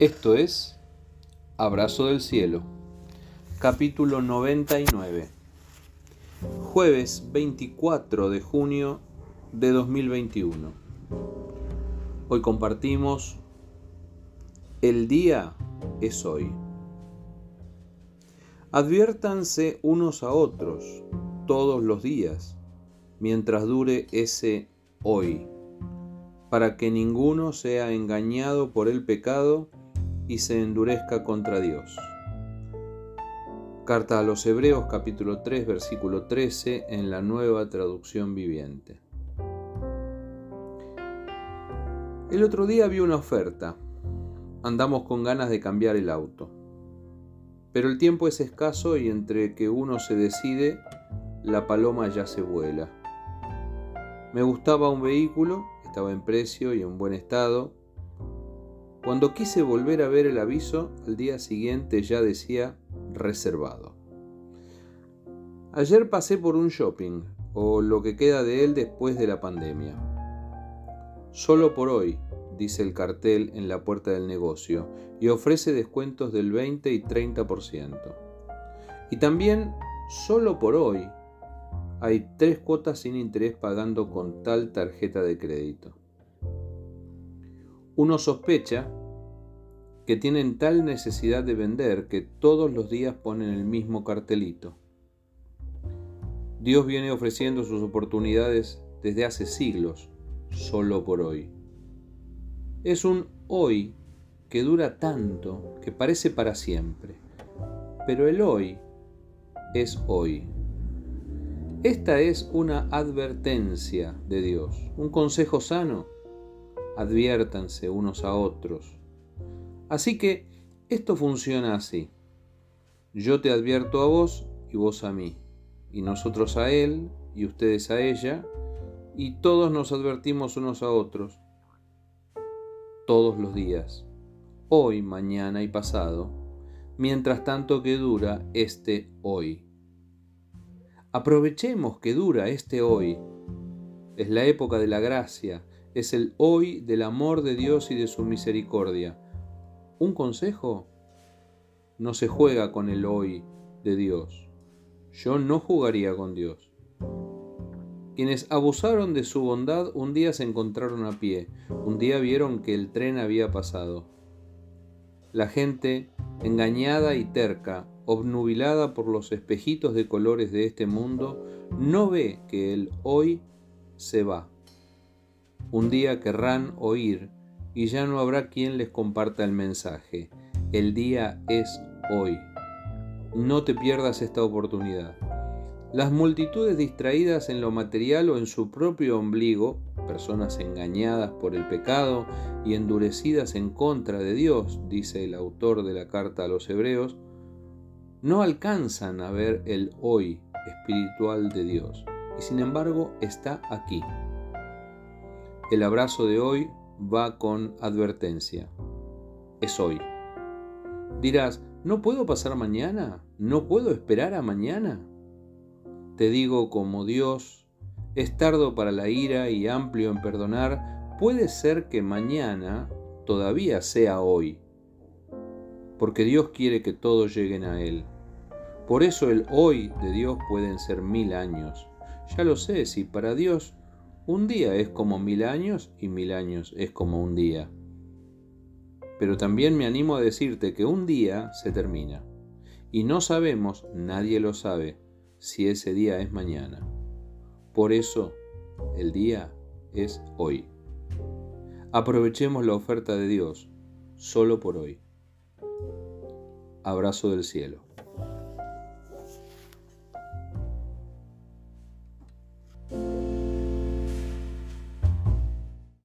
Esto es Abrazo del Cielo, capítulo 99, jueves 24 de junio de 2021. Hoy compartimos El día es hoy. Adviértanse unos a otros todos los días, mientras dure ese hoy, para que ninguno sea engañado por el pecado y se endurezca contra Dios. Carta a los Hebreos capítulo 3 versículo 13 en la nueva traducción viviente. El otro día vi una oferta. Andamos con ganas de cambiar el auto. Pero el tiempo es escaso y entre que uno se decide, la paloma ya se vuela. Me gustaba un vehículo, estaba en precio y en buen estado, cuando quise volver a ver el aviso, al día siguiente ya decía reservado. Ayer pasé por un shopping, o lo que queda de él después de la pandemia. Solo por hoy, dice el cartel en la puerta del negocio, y ofrece descuentos del 20 y 30%. Y también, solo por hoy, hay tres cuotas sin interés pagando con tal tarjeta de crédito. Uno sospecha que tienen tal necesidad de vender que todos los días ponen el mismo cartelito. Dios viene ofreciendo sus oportunidades desde hace siglos, solo por hoy. Es un hoy que dura tanto que parece para siempre, pero el hoy es hoy. Esta es una advertencia de Dios, un consejo sano adviértanse unos a otros. Así que esto funciona así. Yo te advierto a vos y vos a mí, y nosotros a él y ustedes a ella, y todos nos advertimos unos a otros, todos los días, hoy, mañana y pasado, mientras tanto que dura este hoy. Aprovechemos que dura este hoy. Es la época de la gracia, es el hoy del amor de Dios y de su misericordia. Un consejo, no se juega con el hoy de Dios. Yo no jugaría con Dios. Quienes abusaron de su bondad un día se encontraron a pie, un día vieron que el tren había pasado. La gente, engañada y terca, obnubilada por los espejitos de colores de este mundo, no ve que el hoy se va un día querrán oír y ya no habrá quien les comparta el mensaje. El día es hoy. No te pierdas esta oportunidad. Las multitudes distraídas en lo material o en su propio ombligo, personas engañadas por el pecado y endurecidas en contra de Dios, dice el autor de la carta a los hebreos, no alcanzan a ver el hoy espiritual de Dios y sin embargo está aquí. El abrazo de hoy va con advertencia. Es hoy. Dirás, ¿no puedo pasar mañana? ¿No puedo esperar a mañana? Te digo como Dios es tardo para la ira y amplio en perdonar, puede ser que mañana todavía sea hoy, porque Dios quiere que todos lleguen a Él. Por eso el hoy de Dios pueden ser mil años. Ya lo sé, si para Dios un día es como mil años y mil años es como un día. Pero también me animo a decirte que un día se termina. Y no sabemos, nadie lo sabe, si ese día es mañana. Por eso, el día es hoy. Aprovechemos la oferta de Dios, solo por hoy. Abrazo del cielo.